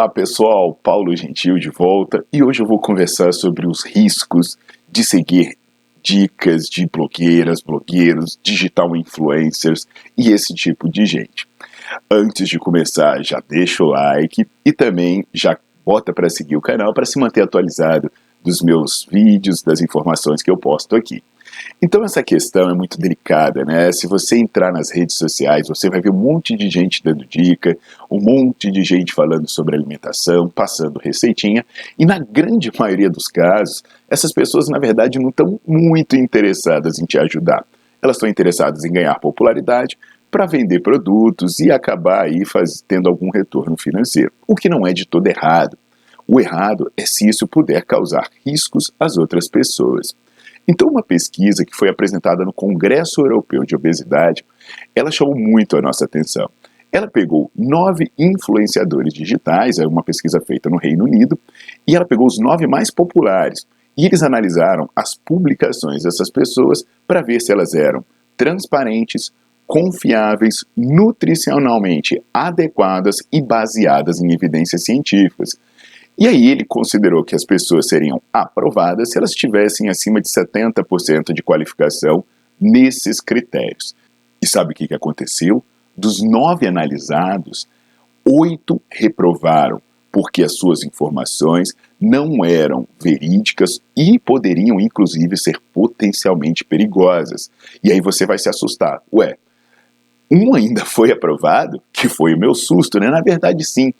Olá pessoal, Paulo Gentil de volta e hoje eu vou conversar sobre os riscos de seguir dicas de blogueiras, blogueiros, digital influencers e esse tipo de gente. Antes de começar, já deixa o like e também já bota para seguir o canal para se manter atualizado dos meus vídeos, das informações que eu posto aqui. Então essa questão é muito delicada, né? Se você entrar nas redes sociais, você vai ver um monte de gente dando dica, um monte de gente falando sobre alimentação, passando receitinha, e na grande maioria dos casos, essas pessoas na verdade não estão muito interessadas em te ajudar. Elas estão interessadas em ganhar popularidade para vender produtos e acabar aí faz, tendo algum retorno financeiro, o que não é de todo errado. O errado é se isso puder causar riscos às outras pessoas. Então, uma pesquisa que foi apresentada no Congresso Europeu de Obesidade, ela chamou muito a nossa atenção. Ela pegou nove influenciadores digitais, é uma pesquisa feita no Reino Unido, e ela pegou os nove mais populares. E eles analisaram as publicações dessas pessoas para ver se elas eram transparentes, confiáveis, nutricionalmente adequadas e baseadas em evidências científicas. E aí ele considerou que as pessoas seriam aprovadas se elas tivessem acima de 70% de qualificação nesses critérios. E sabe o que aconteceu? Dos nove analisados, oito reprovaram porque as suas informações não eram verídicas e poderiam, inclusive, ser potencialmente perigosas. E aí você vai se assustar. Ué, um ainda foi aprovado, que foi o meu susto, né? Na verdade, sim.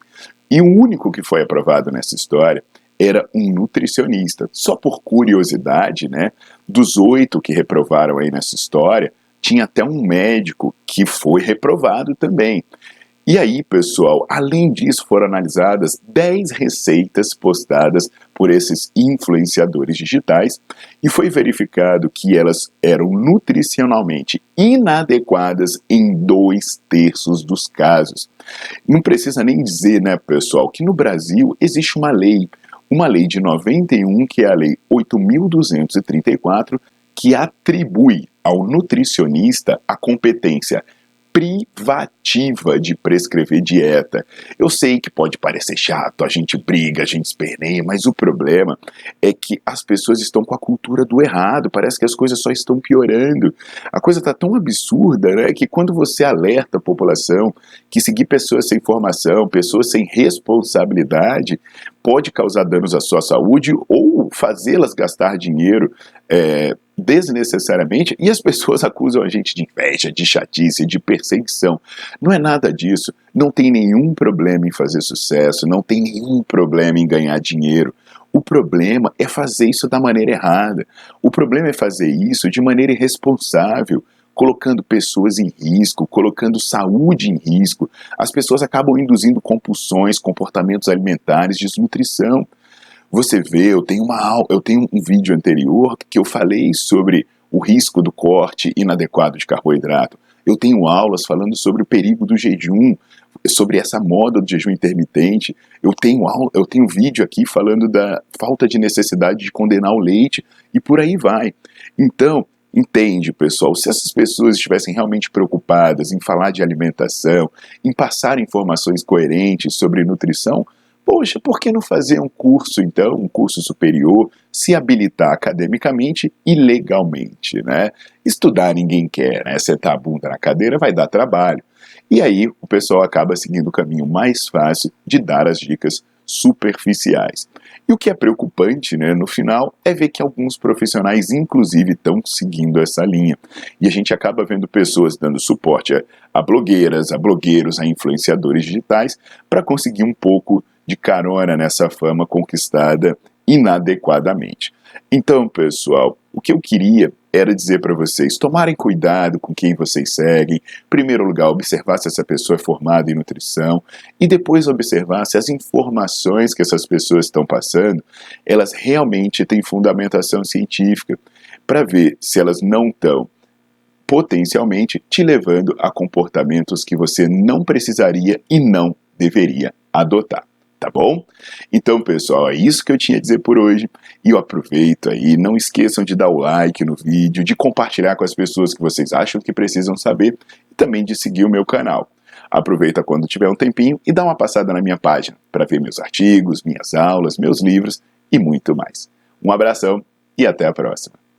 E o único que foi aprovado nessa história era um nutricionista. Só por curiosidade, né? Dos oito que reprovaram aí nessa história, tinha até um médico que foi reprovado também. E aí, pessoal, além disso, foram analisadas 10 receitas postadas por esses influenciadores digitais e foi verificado que elas eram nutricionalmente inadequadas em dois terços dos casos. Não precisa nem dizer, né, pessoal, que no Brasil existe uma lei, uma lei de 91, que é a Lei 8.234, que atribui ao nutricionista a competência privativa de prescrever dieta. Eu sei que pode parecer chato, a gente briga, a gente esperneia, mas o problema é que as pessoas estão com a cultura do errado, parece que as coisas só estão piorando. A coisa está tão absurda, né, que quando você alerta a população que seguir pessoas sem formação, pessoas sem responsabilidade, pode causar danos à sua saúde ou fazê-las gastar dinheiro é, desnecessariamente e as pessoas acusam a gente de inveja, de chatice, de perseguição. Não é nada disso. Não tem nenhum problema em fazer sucesso, não tem nenhum problema em ganhar dinheiro. O problema é fazer isso da maneira errada. O problema é fazer isso de maneira irresponsável, colocando pessoas em risco, colocando saúde em risco. As pessoas acabam induzindo compulsões, comportamentos alimentares, desnutrição. Você vê, eu tenho uma eu tenho um vídeo anterior que eu falei sobre o risco do corte inadequado de carboidrato. Eu tenho aulas falando sobre o perigo do jejum, sobre essa moda do jejum intermitente. Eu tenho aula, eu tenho vídeo aqui falando da falta de necessidade de condenar o leite e por aí vai. Então, Entende, pessoal? Se essas pessoas estivessem realmente preocupadas em falar de alimentação, em passar informações coerentes sobre nutrição, Poxa, por que não fazer um curso, então, um curso superior, se habilitar academicamente e legalmente, né? Estudar ninguém quer, né? Sentar a bunda na cadeira vai dar trabalho. E aí o pessoal acaba seguindo o caminho mais fácil de dar as dicas superficiais. E o que é preocupante, né, no final, é ver que alguns profissionais, inclusive, estão seguindo essa linha. E a gente acaba vendo pessoas dando suporte a, a blogueiras, a blogueiros, a influenciadores digitais, para conseguir um pouco de carona nessa fama conquistada inadequadamente. Então, pessoal, o que eu queria era dizer para vocês tomarem cuidado com quem vocês seguem. Em primeiro lugar, observar se essa pessoa é formada em nutrição e depois observar se as informações que essas pessoas estão passando, elas realmente têm fundamentação científica, para ver se elas não estão potencialmente te levando a comportamentos que você não precisaria e não deveria adotar tá bom? Então, pessoal, é isso que eu tinha a dizer por hoje. E eu aproveito aí, não esqueçam de dar o like no vídeo, de compartilhar com as pessoas que vocês acham que precisam saber e também de seguir o meu canal. Aproveita quando tiver um tempinho e dá uma passada na minha página para ver meus artigos, minhas aulas, meus livros e muito mais. Um abração e até a próxima.